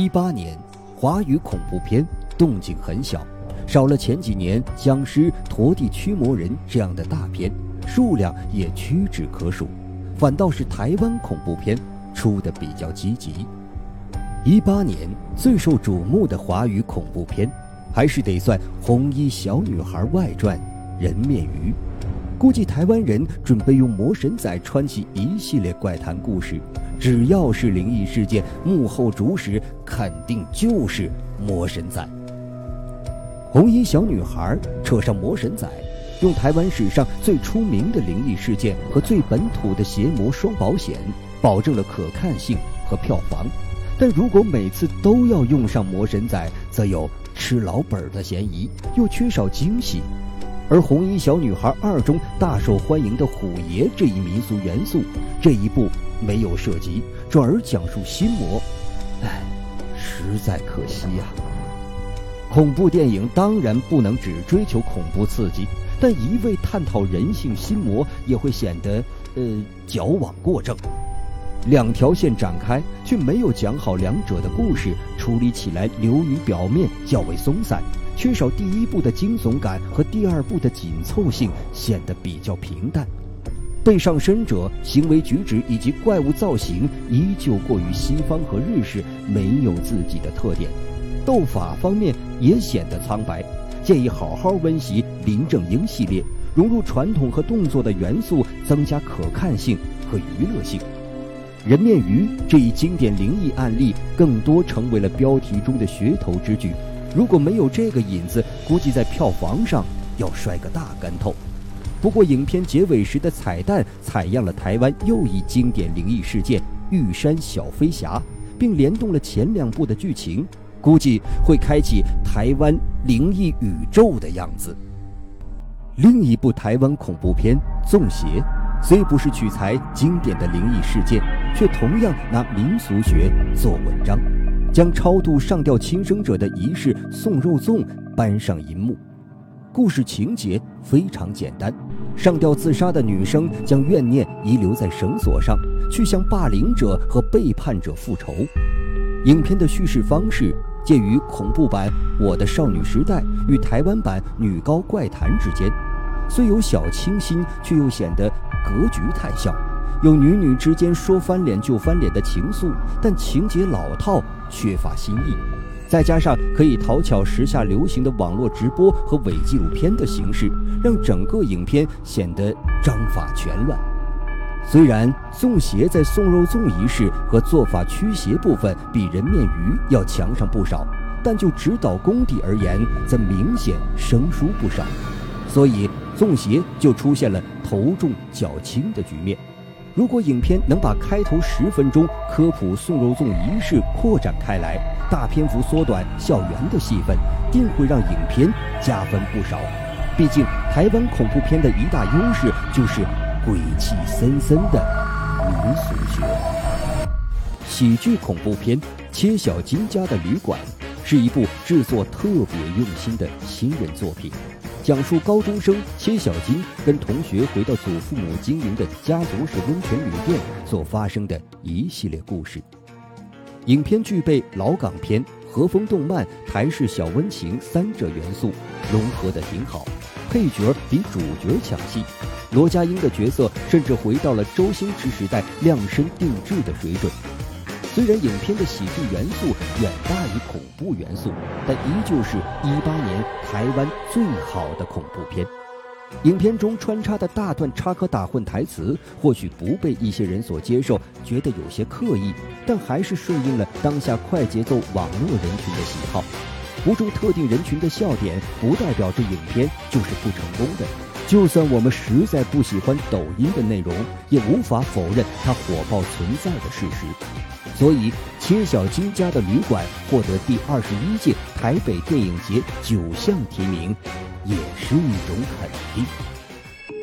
一八年，华语恐怖片动静很小，少了前几年僵尸、陀地驱魔人这样的大片，数量也屈指可数。反倒是台湾恐怖片出的比较积极。一八年最受瞩目的华语恐怖片，还是得算《红衣小女孩外传》《人面鱼》。估计台湾人准备用魔神仔穿起一系列怪谈故事。只要是灵异事件，幕后主使肯定就是魔神仔。红衣小女孩扯上魔神仔，用台湾史上最出名的灵异事件和最本土的邪魔双保险，保证了可看性和票房。但如果每次都要用上魔神仔，则有吃老本的嫌疑，又缺少惊喜。而红衣小女孩二中大受欢迎的虎爷这一民俗元素，这一部。没有涉及，转而讲述心魔，唉，实在可惜呀。恐怖电影当然不能只追求恐怖刺激，但一味探讨人性心魔也会显得呃矫枉过正。两条线展开，却没有讲好两者的故事，处理起来流于表面，较为松散，缺少第一部的惊悚感和第二部的紧凑性，显得比较平淡。被上身者行为举止以及怪物造型依旧过于西方和日式，没有自己的特点。斗法方面也显得苍白，建议好好温习林正英系列，融入传统和动作的元素，增加可看性和娱乐性。人面鱼这一经典灵异案例，更多成为了标题中的噱头之举。如果没有这个引子，估计在票房上要摔个大跟头。不过，影片结尾时的彩蛋采样了台湾又一经典灵异事件——玉山小飞侠，并联动了前两部的剧情，估计会开启台湾灵异宇宙的样子。另一部台湾恐怖片《纵邪》，虽不是取材经典的灵异事件，却同样拿民俗学做文章，将超度上吊轻生者的仪式送肉粽搬上银幕。故事情节非常简单。上吊自杀的女生将怨念遗留在绳索上，去向霸凌者和背叛者复仇。影片的叙事方式介于恐怖版《我的少女时代》与台湾版《女高怪谈》之间，虽有小清新，却又显得格局太小。有女女之间说翻脸就翻脸的情愫，但情节老套，缺乏新意。再加上可以讨巧时下流行的网络直播和伪纪录片的形式，让整个影片显得章法全乱。虽然送邪在送肉粽仪式和做法驱邪部分比人面鱼要强上不少，但就指导功底而言，则明显生疏不少。所以宋邪就出现了头重脚轻的局面。如果影片能把开头十分钟科普送肉粽仪式扩展开来，大篇幅缩短校园的戏份，定会让影片加分不少。毕竟台湾恐怖片的一大优势就是鬼气森森的民俗学。喜剧恐怖片《切小金家的旅馆》是一部制作特别用心的新人作品。讲述高中生切小金跟同学回到祖父母经营的家族式温泉旅店所发生的一系列故事。影片具备老港片、和风动漫、台式小温情三者元素，融合的挺好。配角比主角抢戏，罗家英的角色甚至回到了周星驰时代量身定制的水准。虽然影片的喜剧元素远大于恐怖元素，但依旧是一八年台湾最好的恐怖片。影片中穿插的大段插科打诨台词，或许不被一些人所接受，觉得有些刻意，但还是顺应了当下快节奏网络人群的喜好。不中特定人群的笑点，不代表这影片就是不成功的。就算我们实在不喜欢抖音的内容，也无法否认它火爆存在的事实。所以，切小金家的旅馆获得第二十一届台北电影节九项提名，也是一种肯定。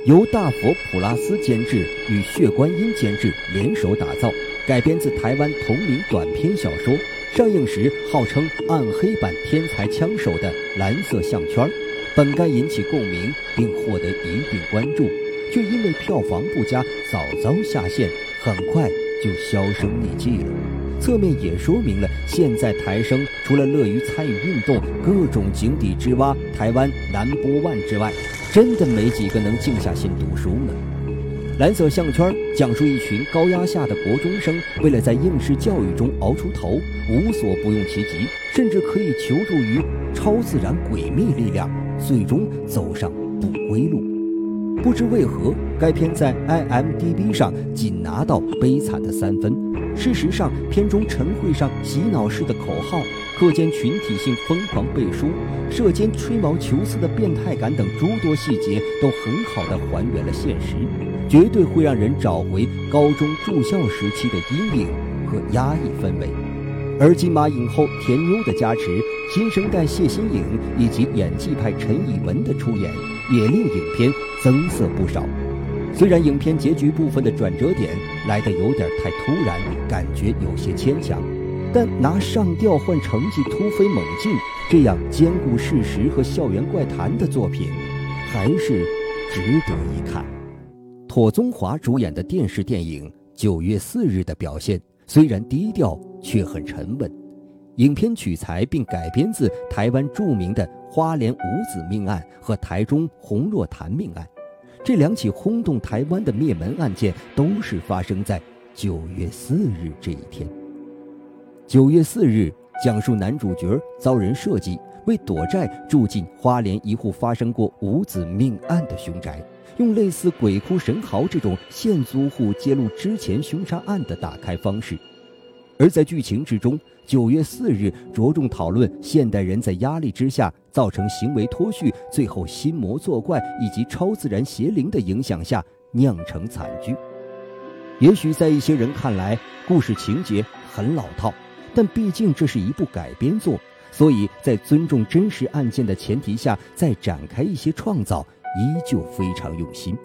由大佛普拉斯监制与血观音监制联手打造，改编自台湾同名短篇小说。上映时号称暗黑版天才枪手的蓝色项圈，本该引起共鸣并获得一定关注，却因为票房不佳早早下线，很快。就销声匿迹了。侧面也说明了，现在台生除了乐于参与运动、各种井底之蛙、台湾 number one 之外，真的没几个能静下心读书了。蓝色项圈讲述一群高压下的国中生，为了在应试教育中熬出头，无所不用其极，甚至可以求助于超自然诡秘力量，最终走上不归路。不知为何，该片在 IMDB 上仅拿到悲惨的三分。事实上，片中晨会上洗脑式的口号、课间群体性疯狂背书、射间吹毛求疵的变态感等诸多细节，都很好的还原了现实，绝对会让人找回高中住校时期的阴影和压抑氛围。而金马影后田妞的加持，新生代谢欣颖以及演技派陈以文的出演，也令影片增色不少。虽然影片结局部分的转折点来得有点太突然，感觉有些牵强，但拿上吊换成绩突飞猛进这样兼顾事实和校园怪谈的作品，还是值得一看。妥宗华主演的电视电影《九月四日》的表现虽然低调，却很沉稳。影片取材并改编自台湾著名的花莲五子命案和台中洪若潭命案。这两起轰动台湾的灭门案件，都是发生在九月四日这一天。九月四日，讲述男主角遭人设计，为躲债住进花莲一户发生过五子命案的凶宅，用类似鬼哭神嚎这种现租户揭露之前凶杀案的打开方式。而在剧情之中，九月四日着重讨论现代人在压力之下造成行为脱序，最后心魔作怪以及超自然邪灵的影响下酿成惨剧。也许在一些人看来，故事情节很老套，但毕竟这是一部改编作，所以在尊重真实案件的前提下再展开一些创造，依旧非常用心。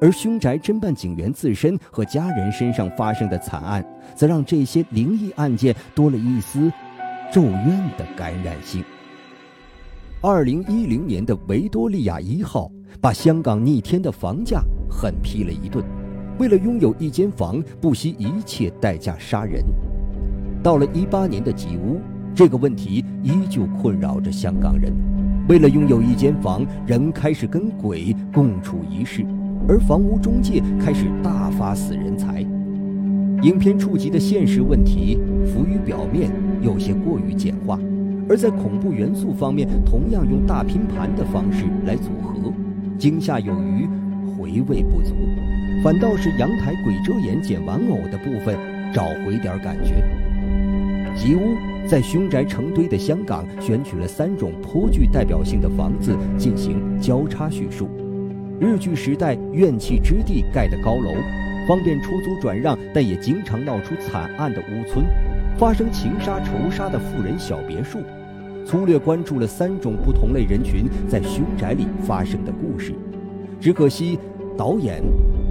而凶宅侦办警员自身和家人身上发生的惨案，则让这些灵异案件多了一丝咒怨的感染性。二零一零年的维多利亚一号把香港逆天的房价狠批了一顿，为了拥有一间房，不惜一切代价杀人。到了一八年的吉屋，这个问题依旧困扰着香港人，为了拥有一间房，人开始跟鬼共处一室。而房屋中介开始大发死人财，影片触及的现实问题浮于表面，有些过于简化；而在恐怖元素方面，同样用大拼盘的方式来组合，惊吓有余，回味不足，反倒是阳台鬼遮眼捡玩偶的部分找回点感觉。吉屋在凶宅成堆的香港，选取了三种颇具代表性的房子进行交叉叙述。日据时代怨气之地盖的高楼，方便出租转让，但也经常闹出惨案的屋村，发生情杀仇杀的富人小别墅，粗略关注了三种不同类人群在凶宅里发生的故事。只可惜导演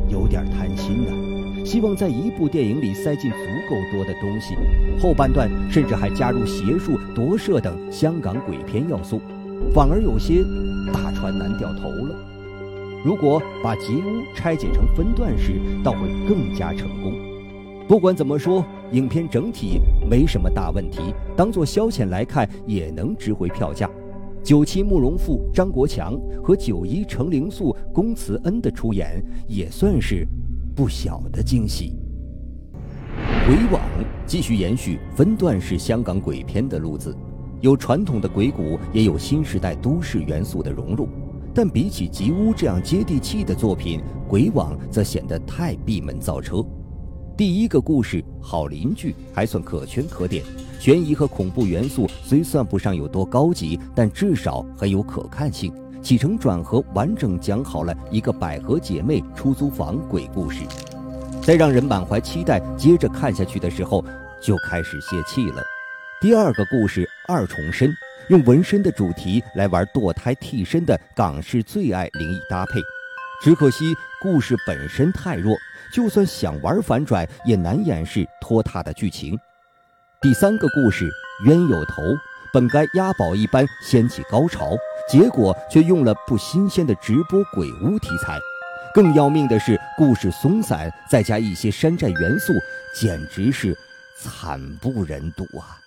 有点贪心了，希望在一部电影里塞进足够多的东西，后半段甚至还加入邪术夺舍等香港鬼片要素，反而有些大船难掉头了。如果把吉屋拆解成分段式，倒会更加成功。不管怎么说，影片整体没什么大问题，当做消遣来看也能值回票价。九七慕容复、张国强和九一程灵素、龚慈恩的出演也算是不小的惊喜。鬼网继续延续分段式香港鬼片的路子，有传统的鬼谷，也有新时代都市元素的融入。但比起吉屋这样接地气的作品，《鬼网》则显得太闭门造车。第一个故事《好邻居》还算可圈可点，悬疑和恐怖元素虽算不上有多高级，但至少很有可看性。起承转合完整讲好了一个百合姐妹出租房鬼故事，在让人满怀期待接着看下去的时候，就开始泄气了。第二个故事《二重身》。用纹身的主题来玩堕胎替身的港式最爱灵异搭配，只可惜故事本身太弱，就算想玩反转，也难掩饰拖沓的剧情。第三个故事冤有头，本该押宝一般掀起高潮，结果却用了不新鲜的直播鬼屋题材，更要命的是，故事松散，再加一些山寨元素，简直是惨不忍睹啊！